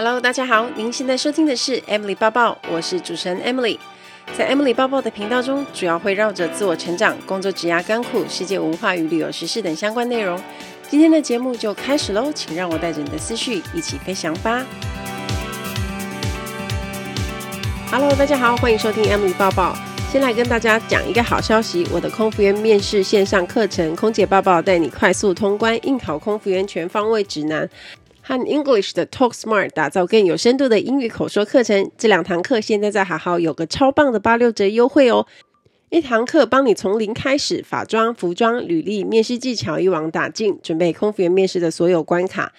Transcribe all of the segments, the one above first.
Hello，大家好，您现在收听的是 Emily 抱抱，我是主持人 Emily。在 Emily 抱抱的频道中，主要会绕着自我成长、工作、职涯、干苦、世界文化与旅游时事等相关内容。今天的节目就开始喽，请让我带着你的思绪一起飞翔吧。Hello，大家好，欢迎收听 Emily 抱抱。先来跟大家讲一个好消息，我的空服员面试线上课程《空姐抱抱》带你快速通关应考空服员全方位指南和 English 的 Talk Smart 打造更有深度的英语口说课程。这两堂课现在在好好有个超棒的八六折优惠哦！一堂课帮你从零开始，法装、服装、履历、面试技巧一网打尽，准备空服员面试的所有关卡。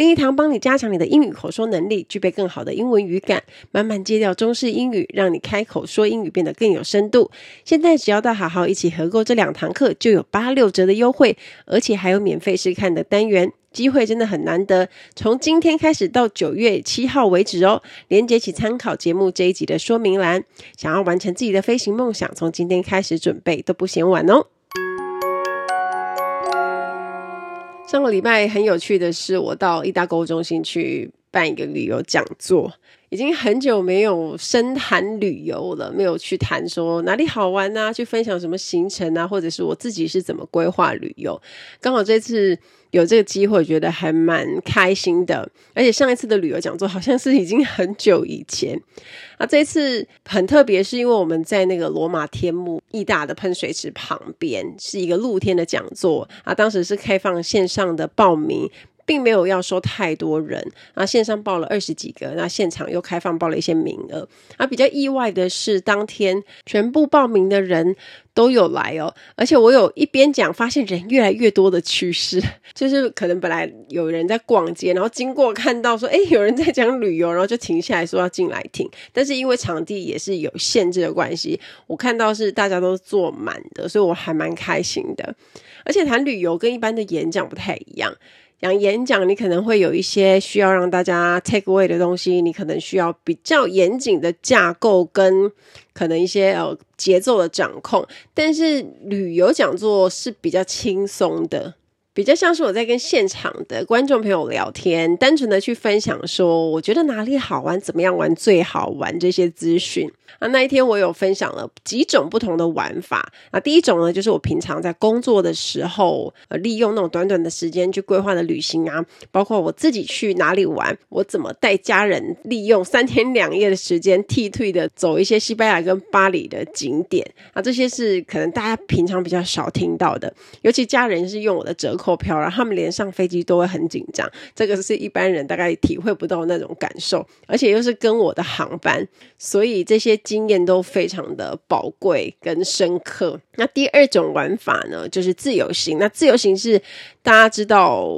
另一堂帮你加强你的英语口说能力，具备更好的英文语感，慢慢戒掉中式英语，让你开口说英语变得更有深度。现在只要到好好一起合购这两堂课，就有八六折的优惠，而且还有免费试看的单元，机会真的很难得。从今天开始到九月七号为止哦，连接起参考节目这一集的说明栏。想要完成自己的飞行梦想，从今天开始准备都不嫌晚哦。上个礼拜很有趣的是，我到义大购物中心去办一个旅游讲座。已经很久没有深谈旅游了，没有去谈说哪里好玩啊，去分享什么行程啊，或者是我自己是怎么规划旅游。刚好这次有这个机会，觉得还蛮开心的。而且上一次的旅游讲座好像是已经很久以前。啊，这次很特别，是因为我们在那个罗马天幕意大的喷水池旁边，是一个露天的讲座啊。当时是开放线上的报名。并没有要收太多人，啊，线上报了二十几个，那现场又开放报了一些名额。啊，比较意外的是，当天全部报名的人都有来哦，而且我有一边讲，发现人越来越多的趋势，就是可能本来有人在逛街，然后经过看到说，诶，有人在讲旅游，然后就停下来说要进来听。但是因为场地也是有限制的关系，我看到是大家都坐满的，所以我还蛮开心的。而且谈旅游跟一般的演讲不太一样。讲演讲，你可能会有一些需要让大家 take away 的东西，你可能需要比较严谨的架构跟可能一些呃节奏的掌控，但是旅游讲座是比较轻松的。比较像是我在跟现场的观众朋友聊天，单纯的去分享说，我觉得哪里好玩，怎么样玩最好玩这些资讯啊。那一天我有分享了几种不同的玩法啊。第一种呢，就是我平常在工作的时候，呃，利用那种短短的时间去规划的旅行啊，包括我自己去哪里玩，我怎么带家人利用三天两夜的时间，替退的走一些西班牙跟巴黎的景点啊。这些是可能大家平常比较少听到的，尤其家人是用我的折扣。票，然后他们连上飞机都会很紧张，这个是一般人大概体会不到那种感受，而且又是跟我的航班，所以这些经验都非常的宝贵跟深刻。那第二种玩法呢，就是自由行。那自由行是大家知道。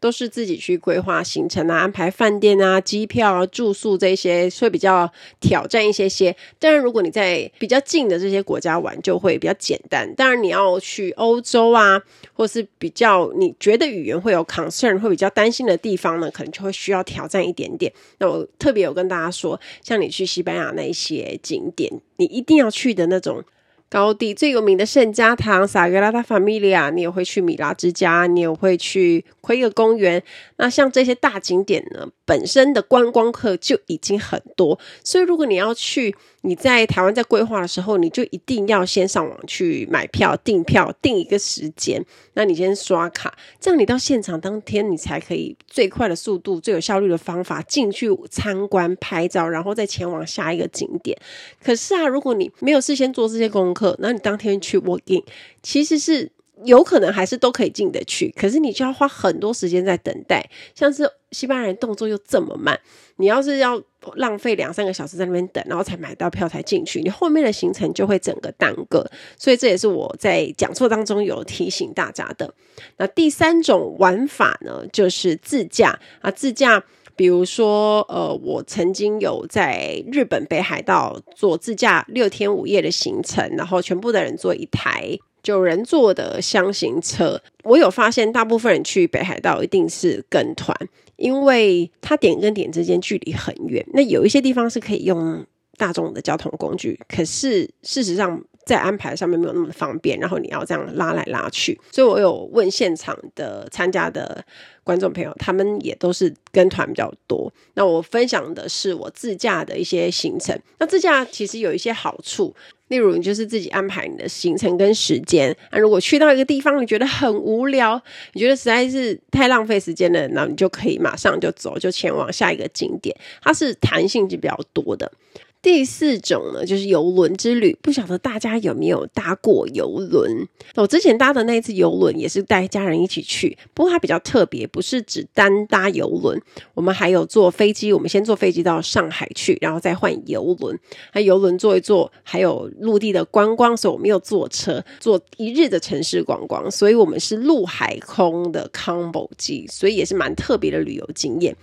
都是自己去规划行程啊，安排饭店啊、机票啊、住宿这些，会比较挑战一些些。当然，如果你在比较近的这些国家玩，就会比较简单。当然，你要去欧洲啊，或是比较你觉得语言会有 concern、会比较担心的地方呢，可能就会需要挑战一点点。那我特别有跟大家说，像你去西班牙那一些景点，你一定要去的那种。高地最有名的圣家堂萨格拉达法米利亚，你也会去米拉之家，你也会去奎尔公园。那像这些大景点呢，本身的观光客就已经很多，所以如果你要去，你在台湾在规划的时候，你就一定要先上网去买票、订票、订一个时间。那你先刷卡，这样你到现场当天，你才可以最快的速度、最有效率的方法进去参观、拍照，然后再前往下一个景点。可是啊，如果你没有事先做这些功课，那你当天去 walking 其实是。有可能还是都可以进得去，可是你就要花很多时间在等待。像是西班牙人动作又这么慢，你要是要浪费两三个小时在那边等，然后才买到票才进去，你后面的行程就会整个耽搁。所以这也是我在讲座当中有提醒大家的。那第三种玩法呢，就是自驾啊，自驾，比如说呃，我曾经有在日本北海道做自驾六天五夜的行程，然后全部的人坐一台。九人座的厢型车，我有发现，大部分人去北海道一定是跟团，因为它点跟点之间距离很远。那有一些地方是可以用大众的交通工具，可是事实上在安排上面没有那么方便，然后你要这样拉来拉去。所以我有问现场的参加的观众朋友，他们也都是跟团比较多。那我分享的是我自驾的一些行程。那自驾其实有一些好处。例如，你就是自己安排你的行程跟时间。那如果去到一个地方，你觉得很无聊，你觉得实在是太浪费时间了，那你就可以马上就走，就前往下一个景点。它是弹性是比较多的。第四种呢，就是游轮之旅。不晓得大家有没有搭过游轮？我之前搭的那一次游轮也是带家人一起去，不过它比较特别，不是只单搭游轮，我们还有坐飞机。我们先坐飞机到上海去，然后再换游轮。那游轮坐一坐，还有陆地的观光，所以我们又坐车，坐一日的城市观光。所以我们是陆海空的 combo 机，所以也是蛮特别的旅游经验。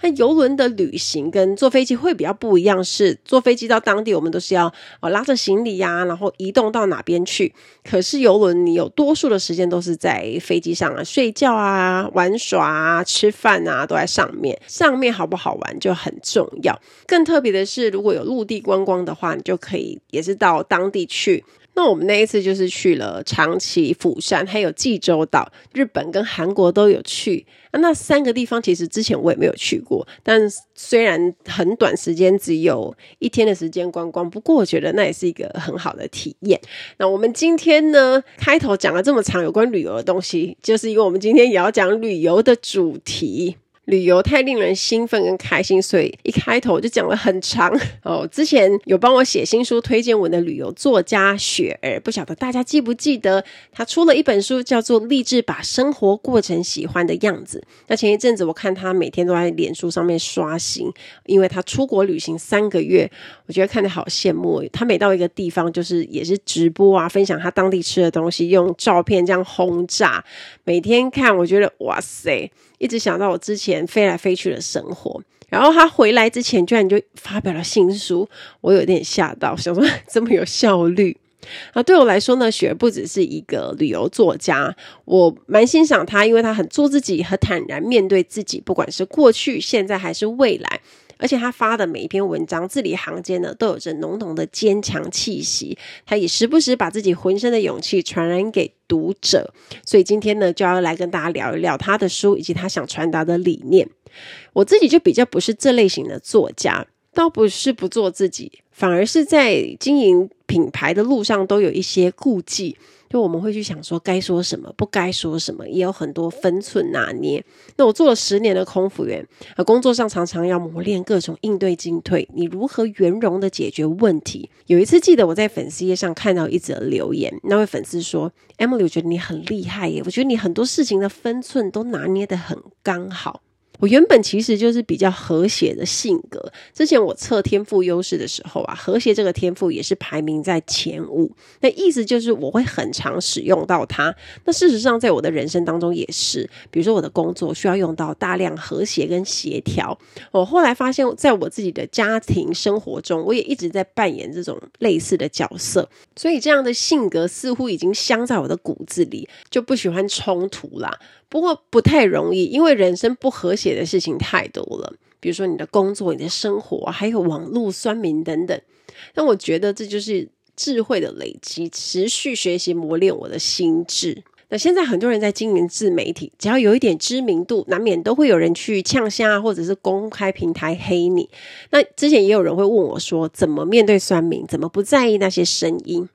那游轮的旅行跟坐飞机会比较不一样，是坐飞飞机到当地，我们都是要哦拉着行李呀、然后移动到哪边去。可是游轮，你有多数的时间都是在飞机上啊，睡觉啊、玩耍啊、吃饭啊，都在上面。上面好不好玩就很重要。更特别的是，如果有陆地观光的话，你就可以也是到当地去。那我们那一次就是去了长崎、釜山，还有济州岛，日本跟韩国都有去。那三个地方其实之前我也没有去过，但虽然很短时间，只有一天的时间观光，不过我觉得那也是一个很好的体验。那我们今天呢，开头讲了这么长有关旅游的东西，就是因为我们今天也要讲旅游的主题。旅游太令人兴奋跟开心，所以一开头就讲了很长 哦。之前有帮我写新书推荐文的旅游作家雪儿，不晓得大家记不记得，他出了一本书叫做《励志把生活过成喜欢的样子》。那前一阵子我看他每天都在脸书上面刷新，因为他出国旅行三个月，我觉得看得好羡慕。他每到一个地方，就是也是直播啊，分享他当地吃的东西，用照片这样轰炸。每天看，我觉得哇塞。一直想到我之前飞来飞去的生活，然后他回来之前居然就发表了新书，我有点吓到，想说 这么有效率啊！对我来说呢，雪不只是一个旅游作家，我蛮欣赏他，因为他很做自己，很坦然面对自己，不管是过去、现在还是未来。而且他发的每一篇文章，字里行间呢，都有着浓浓的坚强气息。他也时不时把自己浑身的勇气传染给读者。所以今天呢，就要来跟大家聊一聊他的书以及他想传达的理念。我自己就比较不是这类型的作家，倒不是不做自己，反而是在经营品牌的路上都有一些顾忌。就我们会去想说该说什么，不该说什么，也有很多分寸拿捏。那我做了十年的空服员，啊工作上常常要磨练各种应对进退，你如何圆融的解决问题？有一次记得我在粉丝页上看到一则留言，那位粉丝说：“Emily，我觉得你很厉害耶，我觉得你很多事情的分寸都拿捏得很刚好。”我原本其实就是比较和谐的性格。之前我测天赋优势的时候啊，和谐这个天赋也是排名在前五。那意思就是我会很常使用到它。那事实上，在我的人生当中也是，比如说我的工作需要用到大量和谐跟协调。我后来发现，在我自己的家庭生活中，我也一直在扮演这种类似的角色。所以这样的性格似乎已经镶在我的骨子里，就不喜欢冲突啦。不过不太容易，因为人生不和谐的事情太多了。比如说你的工作、你的生活，还有网络酸民等等。那我觉得这就是智慧的累积，持续学习磨练我的心智。那现在很多人在经营自媒体，只要有一点知名度，难免都会有人去呛声，或者是公开平台黑你。那之前也有人会问我说，怎么面对酸民？怎么不在意那些声音？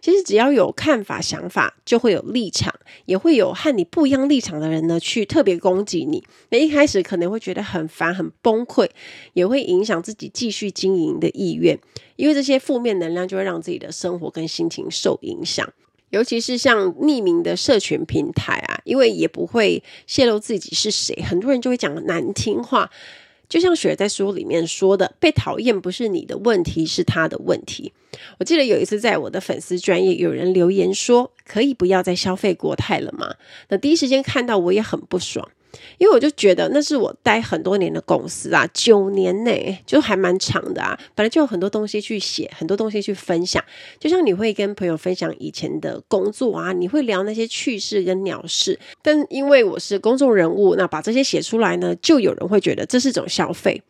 其实只要有看法、想法，就会有立场，也会有和你不一样立场的人呢，去特别攻击你。那一开始可能会觉得很烦、很崩溃，也会影响自己继续经营的意愿，因为这些负面能量就会让自己的生活跟心情受影响。尤其是像匿名的社群平台啊，因为也不会泄露自己是谁，很多人就会讲难听话。就像雪在书里面说的，被讨厌不是你的问题，是他的问题。我记得有一次在我的粉丝专业，有人留言说：“可以不要再消费国泰了吗？”那第一时间看到，我也很不爽。因为我就觉得那是我待很多年的公司啊，九年内就还蛮长的啊，本来就有很多东西去写，很多东西去分享。就像你会跟朋友分享以前的工作啊，你会聊那些趣事跟鸟事，但因为我是公众人物，那把这些写出来呢，就有人会觉得这是一种消费。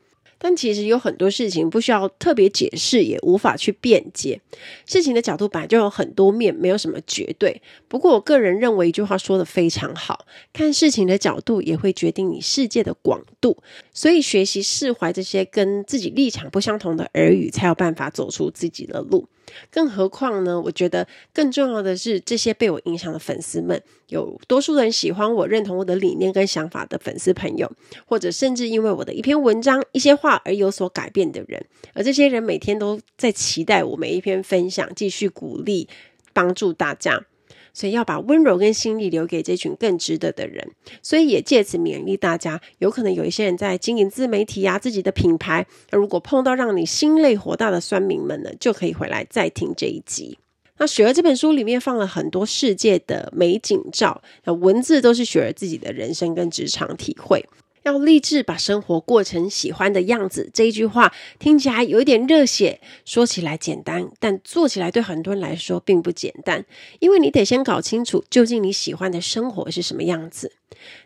但其实有很多事情不需要特别解释，也无法去辩解。事情的角度本来就有很多面，没有什么绝对。不过我个人认为一句话说的非常好：看事情的角度也会决定你世界的广度。所以学习释怀这些跟自己立场不相同的耳语，才有办法走出自己的路。更何况呢？我觉得更重要的是，这些被我影响的粉丝们，有多数人喜欢我、认同我的理念跟想法的粉丝朋友，或者甚至因为我的一篇文章、一些话而有所改变的人，而这些人每天都在期待我每一篇分享，继续鼓励、帮助大家。所以要把温柔跟心力留给这群更值得的人，所以也借此勉励大家。有可能有一些人在经营自媒体呀，自己的品牌，那如果碰到让你心累火大的酸民们呢，就可以回来再听这一集。那雪儿这本书里面放了很多世界的美景照，那文字都是雪儿自己的人生跟职场体会。要立志把生活过成喜欢的样子，这一句话听起来有一点热血，说起来简单，但做起来对很多人来说并不简单。因为你得先搞清楚究竟你喜欢的生活是什么样子，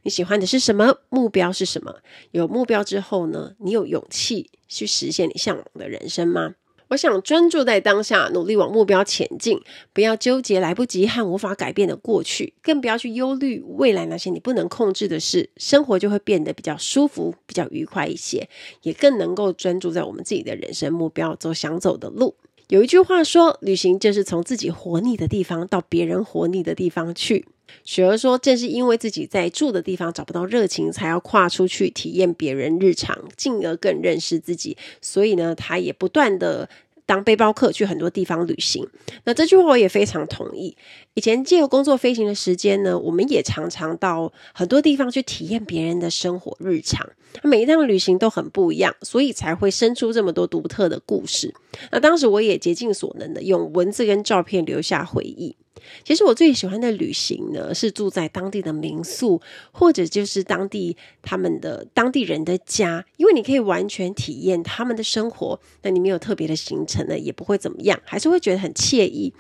你喜欢的是什么，目标是什么。有目标之后呢，你有勇气去实现你向往的人生吗？我想专注在当下，努力往目标前进，不要纠结来不及和无法改变的过去，更不要去忧虑未来那些你不能控制的事，生活就会变得比较舒服、比较愉快一些，也更能够专注在我们自己的人生目标，走想走的路。有一句话说，旅行就是从自己活腻的地方到别人活腻的地方去。雪儿说，正是因为自己在住的地方找不到热情，才要跨出去体验别人日常，进而更认识自己。所以呢，他也不断的当背包客去很多地方旅行。那这句话我也非常同意。以前借由工作飞行的时间呢，我们也常常到很多地方去体验别人的生活日常。每一趟旅行都很不一样，所以才会生出这么多独特的故事。那当时我也竭尽所能的用文字跟照片留下回忆。其实我最喜欢的旅行呢，是住在当地的民宿，或者就是当地他们的当地人的家，因为你可以完全体验他们的生活。那你没有特别的行程呢，也不会怎么样，还是会觉得很惬意。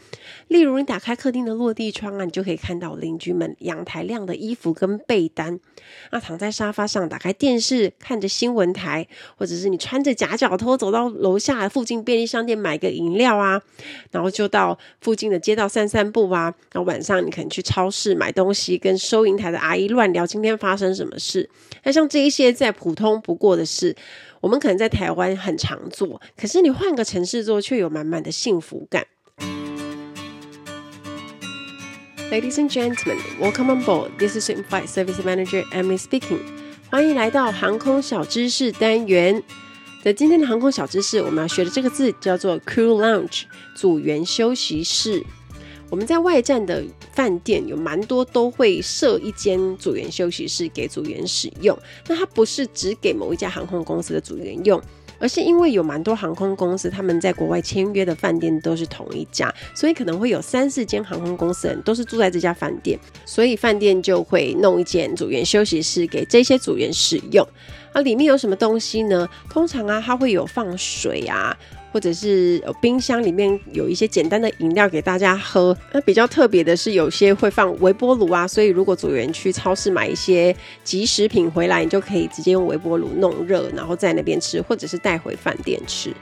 例如，你打开客厅的落落地窗啊，你就可以看到邻居们阳台晾的衣服跟被单。那躺在沙发上，打开电视看着新闻台，或者是你穿着夹脚拖走到楼下附近便利商店买个饮料啊，然后就到附近的街道散散步。啊，然后晚上你可能去超市买东西，跟收银台的阿姨乱聊今天发生什么事。那像这一些再普通不过的事，我们可能在台湾很常做，可是你换个城市做，却有满满的幸福感。Ladies and gentlemen, welcome on board. This is In-Flight Service Manager Emily speaking. 欢迎来到航空小知识单元。在今天的航空小知识，我们要学的这个字叫做 Crew Lounge，组员休息室。我们在外站的饭店有蛮多都会设一间组员休息室给组员使用。那它不是只给某一家航空公司的组员用，而是因为有蛮多航空公司他们在国外签约的饭店都是同一家，所以可能会有三四间航空公司人都是住在这家饭店，所以饭店就会弄一间组员休息室给这些组员使用。啊里面有什么东西呢？通常啊，它会有放水啊。或者是冰箱里面有一些简单的饮料给大家喝。那比较特别的是，有些会放微波炉啊，所以如果组员去超市买一些即食品回来，你就可以直接用微波炉弄热，然后在那边吃，或者是带回饭店吃。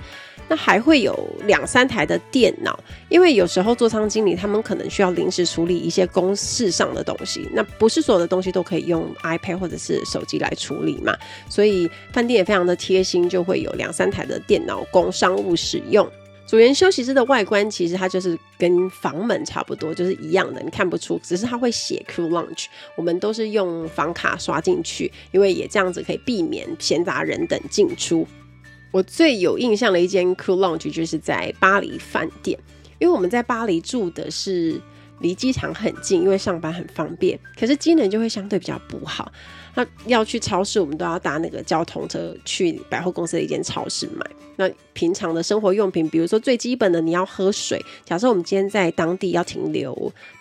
那还会有两三台的电脑，因为有时候座舱经理他们可能需要临时处理一些公事上的东西，那不是所有的东西都可以用 iPad 或者是手机来处理嘛，所以饭店也非常的贴心，就会有两三台的电脑供商务使用。组员休息室的外观其实它就是跟房门差不多，就是一样的，你看不出，只是它会写 Crew Lounge，我们都是用房卡刷进去，因为也这样子可以避免闲杂人等进出。我最有印象的一间 Cool Lounge 就是在巴黎饭店，因为我们在巴黎住的是离机场很近，因为上班很方便，可是机能就会相对比较不好。那要去超市，我们都要搭那个交通车去百货公司的一间超市买。那平常的生活用品，比如说最基本的，你要喝水。假设我们今天在当地要停留，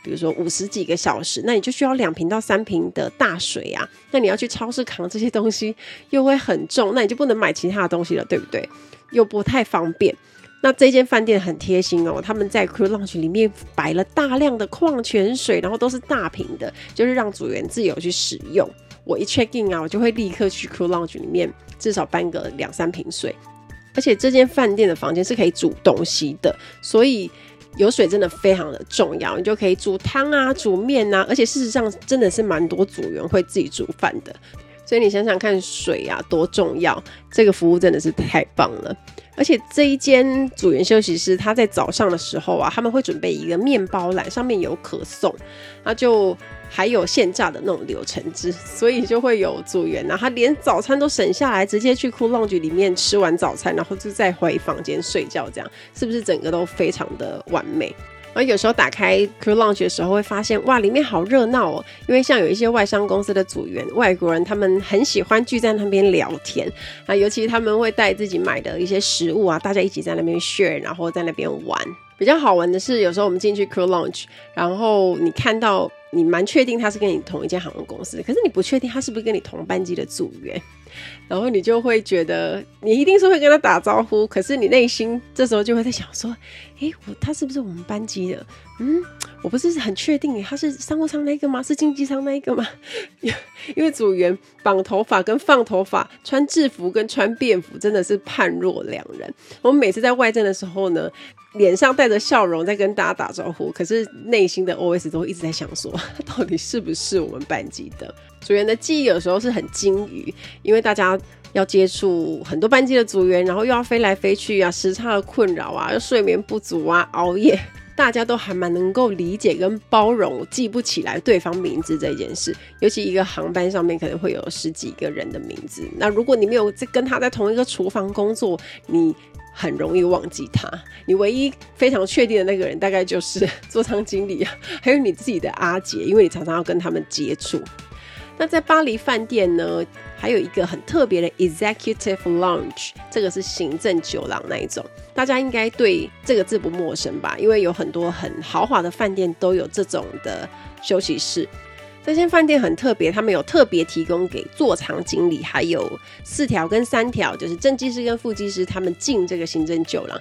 比如说五十几个小时，那你就需要两瓶到三瓶的大水啊。那你要去超市扛这些东西，又会很重，那你就不能买其他的东西了，对不对？又不太方便。那这间饭店很贴心哦，他们在 Crew Lounge 里面摆了大量的矿泉水，然后都是大瓶的，就是让组员自由去使用。我一 check in 啊，我就会立刻去 Cool Lounge 里面至少搬个两三瓶水。而且这间饭店的房间是可以煮东西的，所以有水真的非常的重要。你就可以煮汤啊、煮面啊，而且事实上真的是蛮多组员会自己煮饭的。所以你想想看，水啊多重要，这个服务真的是太棒了。而且这一间组员休息室，他在早上的时候啊，他们会准备一个面包篮，上面有可颂，那就还有现榨的那种柳橙汁，所以就会有组员，啊他连早餐都省下来，直接去 Cool Lounge 里面吃完早餐，然后就再回房间睡觉，这样是不是整个都非常的完美？然后有时候打开 Cool Lounge 的时候，会发现哇，里面好热闹哦！因为像有一些外商公司的组员，外国人他们很喜欢聚在那边聊天啊，尤其他们会带自己买的一些食物啊，大家一起在那边 share，然后在那边玩。比较好玩的是，有时候我们进去 Cool Lounge，然后你看到你蛮确定他是跟你同一间航空公司，可是你不确定他是不是跟你同班机的组员。然后你就会觉得，你一定是会跟他打招呼，可是你内心这时候就会在想说，诶，我他是不是我们班级的？嗯，我不是很确定，他是商务舱那个吗？是经济舱那一个吗？因为组员绑头发跟放头发，穿制服跟穿便服真的是判若两人。我们每次在外站的时候呢，脸上带着笑容在跟大家打招呼，可是内心的 OS 都一直在想说，到底是不是我们班级的？组员的记忆有时候是很金鱼，因为大家要接触很多班级的组员，然后又要飞来飞去啊，时差的困扰啊，又睡眠不足啊，熬夜，大家都还蛮能够理解跟包容记不起来对方名字这件事。尤其一个航班上面可能会有十几个人的名字，那如果你没有跟他在同一个厨房工作，你很容易忘记他。你唯一非常确定的那个人，大概就是座舱经理啊，还有你自己的阿姐，因为你常常要跟他们接触。那在巴黎饭店呢，还有一个很特别的 Executive Lounge，这个是行政酒廊那一种，大家应该对这个字不陌生吧？因为有很多很豪华的饭店都有这种的休息室。这间饭店很特别，他们有特别提供给座舱经理，还有四条跟三条，就是正机师跟副机师，他们进这个行政酒廊。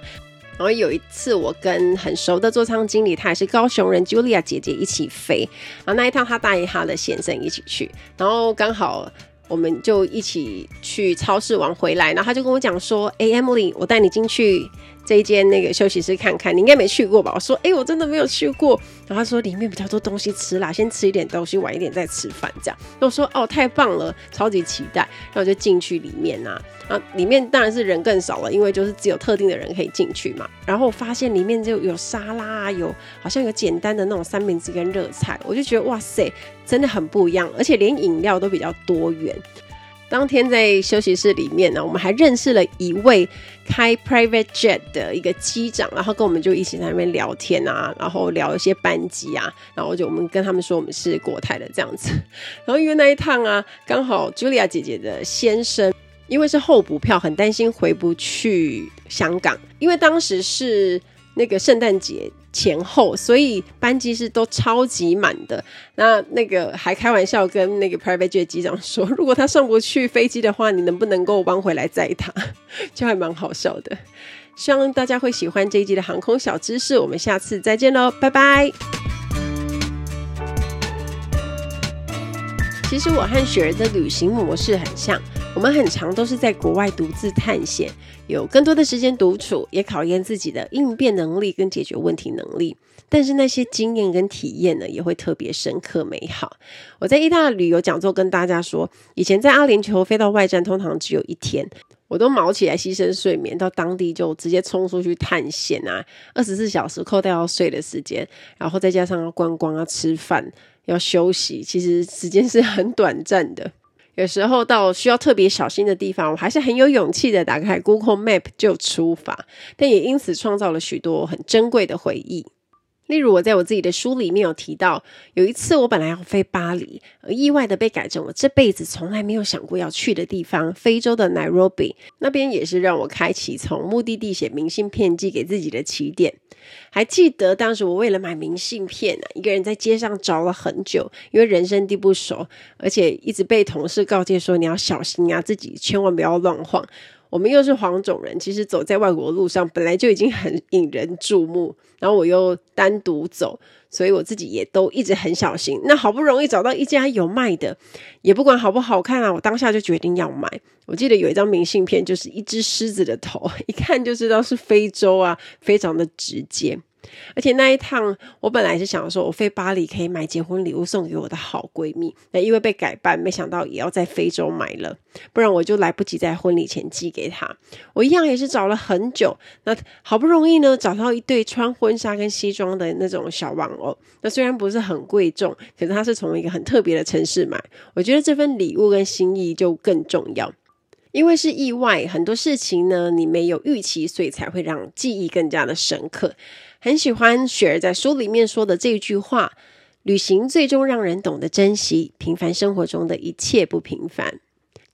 然后有一次，我跟很熟的座舱经理，他也是高雄人，Julia 姐姐一起飞。然后那一趟，他带他的先生一起去，然后刚好我们就一起去超市玩回来。然后他就跟我讲说：“哎，Emily，我带你进去。”这一间那个休息室看看，你应该没去过吧？我说，哎、我真的没有去过。然后他说里面比较多东西吃啦，先吃一点东西，晚一点再吃饭这样。我说哦，太棒了，超级期待。然后我就进去里面呐，啊，里面当然是人更少了，因为就是只有特定的人可以进去嘛。然后我发现里面就有沙拉，有好像有简单的那种三明治跟热菜，我就觉得哇塞，真的很不一样，而且连饮料都比较多元。当天在休息室里面呢，我们还认识了一位开 private jet 的一个机长，然后跟我们就一起在那边聊天啊，然后聊一些班机啊，然后就我们跟他们说我们是国泰的这样子，然后因为那一趟啊，刚好 Julia 姐姐的先生因为是候补票，很担心回不去香港，因为当时是那个圣诞节。前后，所以班机是都超级满的。那那个还开玩笑跟那个 private jet 机长说，如果他上不去飞机的话，你能不能够帮回来载他？就还蛮好笑的。希望大家会喜欢这一集的航空小知识。我们下次再见喽，拜拜。其实我和雪儿的旅行模式很像。我们很常都是在国外独自探险，有更多的时间独处，也考验自己的应变能力跟解决问题能力。但是那些经验跟体验呢，也会特别深刻美好。我在意大利旅游讲座跟大家说，以前在阿联酋飞到外站，通常只有一天，我都卯起来牺牲睡眠，到当地就直接冲出去探险啊，二十四小时扣掉要睡的时间，然后再加上要观光啊、吃饭、要休息，其实时间是很短暂的。有时候到需要特别小心的地方，我还是很有勇气的打开 Google Map 就出发，但也因此创造了许多很珍贵的回忆。例如，我在我自己的书里面有提到，有一次我本来要飞巴黎，意外的被改成我这辈子从来没有想过要去的地方——非洲的 Nairobi。那边也是让我开启从目的地写明信片寄给自己的起点。还记得当时我为了买明信片呢，一个人在街上找了很久，因为人生地不熟，而且一直被同事告诫说你要小心啊，自己千万不要乱晃。我们又是黄种人，其实走在外国路上本来就已经很引人注目，然后我又单独走，所以我自己也都一直很小心。那好不容易找到一家有卖的，也不管好不好看啊，我当下就决定要买。我记得有一张明信片，就是一只狮子的头，一看就知道是非洲啊，非常的直接。而且那一趟，我本来是想说，我飞巴黎可以买结婚礼物送给我的好闺蜜。那因为被改办，没想到也要在非洲买了，不然我就来不及在婚礼前寄给她。我一样也是找了很久，那好不容易呢，找到一对穿婚纱跟西装的那种小玩偶。那虽然不是很贵重，可是它是从一个很特别的城市买。我觉得这份礼物跟心意就更重要，因为是意外，很多事情呢，你没有预期，所以才会让记忆更加的深刻。很喜欢雪儿在书里面说的这句话：“旅行最终让人懂得珍惜平凡生活中的一切不平凡。”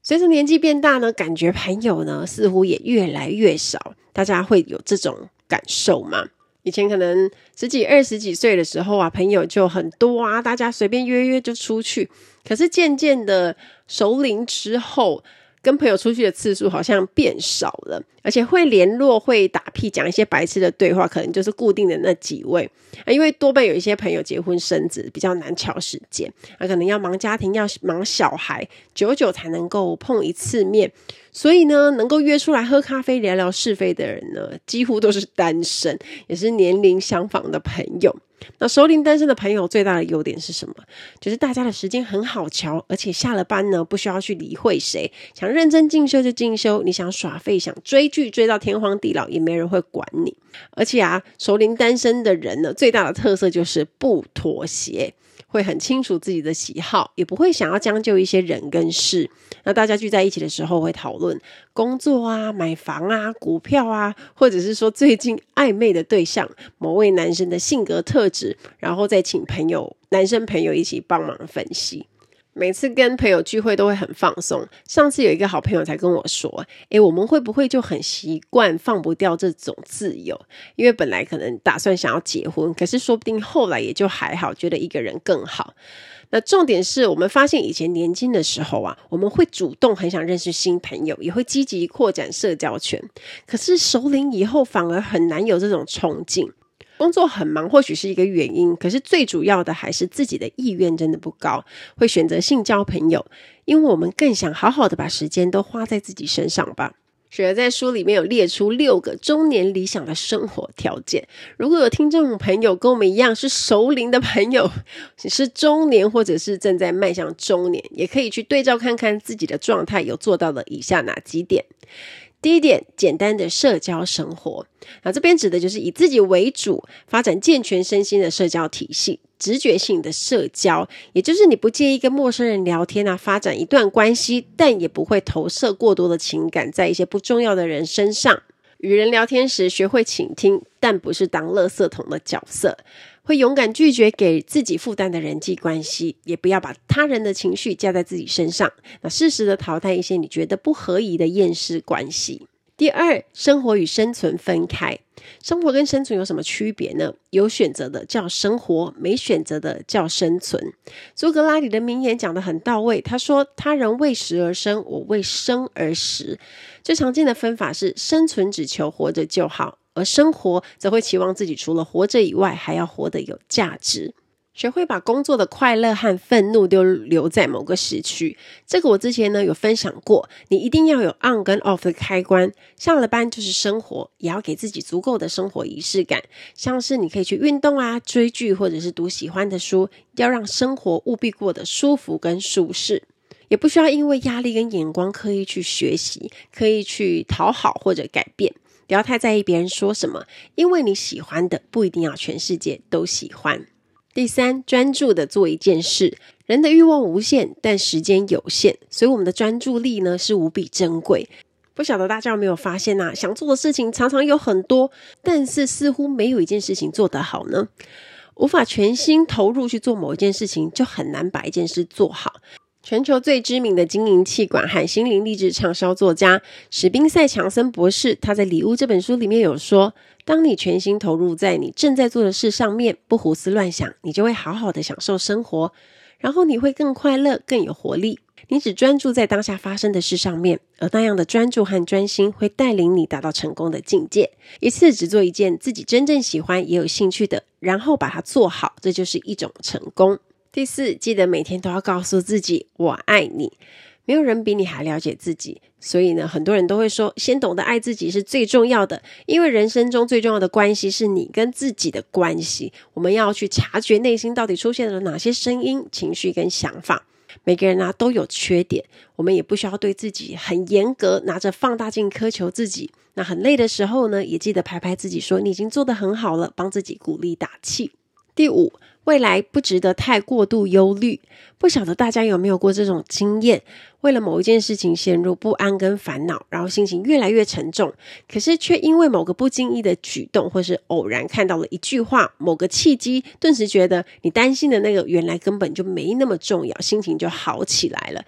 随着年纪变大呢，感觉朋友呢似乎也越来越少。大家会有这种感受吗？以前可能十几、二十几岁的时候啊，朋友就很多啊，大家随便约约就出去。可是渐渐的熟龄之后，跟朋友出去的次数好像变少了，而且会联络、会打屁、讲一些白痴的对话，可能就是固定的那几位。啊，因为多半有一些朋友结婚生子，比较难巧时间，啊，可能要忙家庭、要忙小孩，久久才能够碰一次面。所以呢，能够约出来喝咖啡、聊聊是非的人呢，几乎都是单身，也是年龄相仿的朋友。那熟龄单身的朋友最大的优点是什么？就是大家的时间很好瞧，而且下了班呢，不需要去理会谁，想认真进修就进修，你想耍废、想追剧追到天荒地老，也没人会管你。而且啊，熟龄单身的人呢，最大的特色就是不妥协。会很清楚自己的喜好，也不会想要将就一些人跟事。那大家聚在一起的时候，会讨论工作啊、买房啊、股票啊，或者是说最近暧昧的对象、某位男生的性格特质，然后再请朋友、男生朋友一起帮忙分析。每次跟朋友聚会都会很放松。上次有一个好朋友才跟我说：“诶，我们会不会就很习惯放不掉这种自由？因为本来可能打算想要结婚，可是说不定后来也就还好，觉得一个人更好。那重点是我们发现以前年轻的时候啊，我们会主动很想认识新朋友，也会积极扩展社交圈。可是熟龄以后，反而很难有这种冲劲。”工作很忙，或许是一个原因，可是最主要的还是自己的意愿真的不高，会选择性交朋友，因为我们更想好好的把时间都花在自己身上吧。雪儿在书里面有列出六个中年理想的生活条件，如果有听众朋友跟我们一样是熟龄的朋友，是中年或者是正在迈向中年，也可以去对照看看自己的状态有做到了以下哪几点。第一点，简单的社交生活。那这边指的就是以自己为主，发展健全身心的社交体系，直觉性的社交，也就是你不介意跟陌生人聊天啊，发展一段关系，但也不会投射过多的情感在一些不重要的人身上。与人聊天时，学会倾听，但不是当垃圾桶的角色。会勇敢拒绝给自己负担的人际关系，也不要把他人的情绪加在自己身上。那适时的淘汰一些你觉得不合宜的厌世关系。第二，生活与生存分开。生活跟生存有什么区别呢？有选择的叫生活，没选择的叫生存。苏格拉底的名言讲得很到位，他说：“他人为食而生，我为生而食。”最常见的分法是：生存只求活着就好。而生活则会期望自己除了活着以外，还要活得有价值。学会把工作的快乐和愤怒都留在某个时区。这个我之前呢有分享过，你一定要有 on 跟 off 的开关。下了班就是生活，也要给自己足够的生活仪式感，像是你可以去运动啊、追剧或者是读喜欢的书，要让生活务必过得舒服跟舒适，也不需要因为压力跟眼光刻意去学习、刻意去讨好或者改变。不要太在意别人说什么，因为你喜欢的不一定要全世界都喜欢。第三，专注的做一件事。人的欲望无限，但时间有限，所以我们的专注力呢是无比珍贵。不晓得大家有没有发现啊？想做的事情常常有很多，但是似乎没有一件事情做得好呢。无法全心投入去做某一件事情，就很难把一件事做好。全球最知名的经营气管和心灵励志畅销作家史宾塞强森博士，他在《礼物》这本书里面有说：当你全心投入在你正在做的事上面，不胡思乱想，你就会好好的享受生活，然后你会更快乐、更有活力。你只专注在当下发生的事上面，而那样的专注和专心会带领你达到成功的境界。一次只做一件自己真正喜欢也有兴趣的，然后把它做好，这就是一种成功。第四，记得每天都要告诉自己“我爱你”。没有人比你还了解自己，所以呢，很多人都会说，先懂得爱自己是最重要的。因为人生中最重要的关系是你跟自己的关系。我们要去察觉内心到底出现了哪些声音、情绪跟想法。每个人啊都有缺点，我们也不需要对自己很严格，拿着放大镜苛求自己。那很累的时候呢，也记得拍拍自己，说你已经做得很好了，帮自己鼓励打气。第五。未来不值得太过度忧虑。不晓得大家有没有过这种经验？为了某一件事情陷入不安跟烦恼，然后心情越来越沉重。可是却因为某个不经意的举动，或是偶然看到了一句话，某个契机，顿时觉得你担心的那个原来根本就没那么重要，心情就好起来了。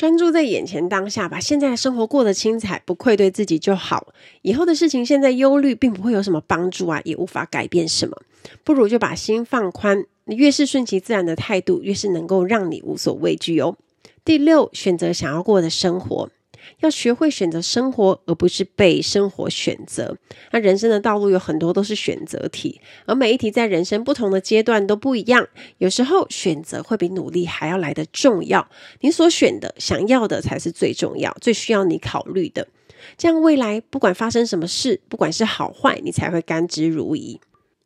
专注在眼前当下，把现在的生活过得精彩，不愧对自己就好。以后的事情，现在忧虑并不会有什么帮助啊，也无法改变什么。不如就把心放宽，你越是顺其自然的态度，越是能够让你无所畏惧哦。第六，选择想要过的生活。要学会选择生活，而不是被生活选择。那人生的道路有很多都是选择题，而每一题在人生不同的阶段都不一样。有时候选择会比努力还要来得重要。你所选的、想要的才是最重要、最需要你考虑的。这样未来不管发生什么事，不管是好坏，你才会甘之如饴。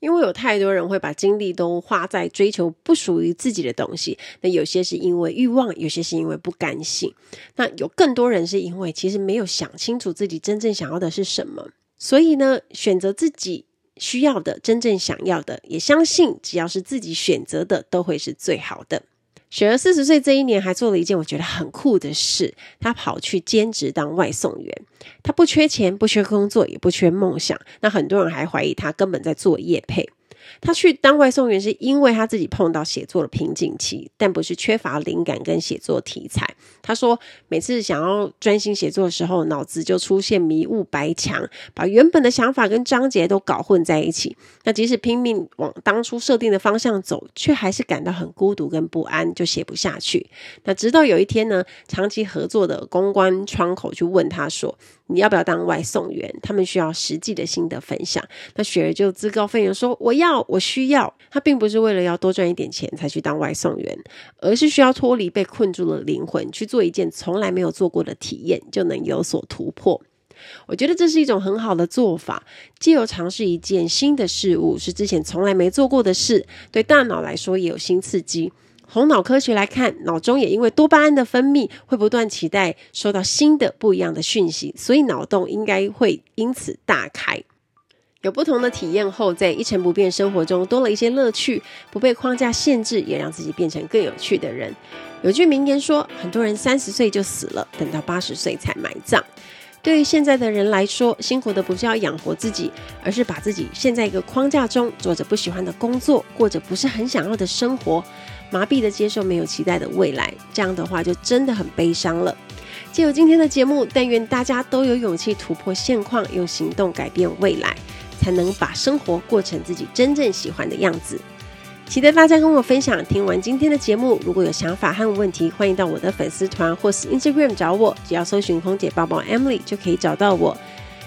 因为有太多人会把精力都花在追求不属于自己的东西，那有些是因为欲望，有些是因为不甘心，那有更多人是因为其实没有想清楚自己真正想要的是什么，所以呢，选择自己需要的、真正想要的，也相信只要是自己选择的，都会是最好的。雪儿四十岁这一年还做了一件我觉得很酷的事，她跑去兼职当外送员。她不缺钱，不缺工作，也不缺梦想。那很多人还怀疑她根本在做夜配。他去当外送员是因为他自己碰到写作的瓶颈期，但不是缺乏灵感跟写作题材。他说，每次想要专心写作的时候，脑子就出现迷雾白墙，把原本的想法跟章节都搞混在一起。那即使拼命往当初设定的方向走，却还是感到很孤独跟不安，就写不下去。那直到有一天呢，长期合作的公关窗口去问他说：“你要不要当外送员？”他们需要实际的心得分享。那雪儿就自告奋勇说：“我要。”我需要，他并不是为了要多赚一点钱才去当外送员，而是需要脱离被困住的灵魂，去做一件从来没有做过的体验，就能有所突破。我觉得这是一种很好的做法，既有尝试一件新的事物，是之前从来没做过的事，对大脑来说也有新刺激。从脑科学来看，脑中也因为多巴胺的分泌，会不断期待收到新的不一样的讯息，所以脑洞应该会因此大开。有不同的体验后，在一成不变生活中多了一些乐趣，不被框架限制，也让自己变成更有趣的人。有句名言说，很多人三十岁就死了，等到八十岁才埋葬。对于现在的人来说，辛苦的不是要养活自己，而是把自己陷在一个框架中，做着不喜欢的工作，过着不是很想要的生活，麻痹的接受没有期待的未来。这样的话，就真的很悲伤了。借由今天的节目，但愿大家都有勇气突破现况，用行动改变未来。才能把生活过成自己真正喜欢的样子。期待大家跟我分享。听完今天的节目，如果有想法和问题，欢迎到我的粉丝团或是 Instagram 找我，只要搜寻“空姐报报 Emily” 就可以找到我。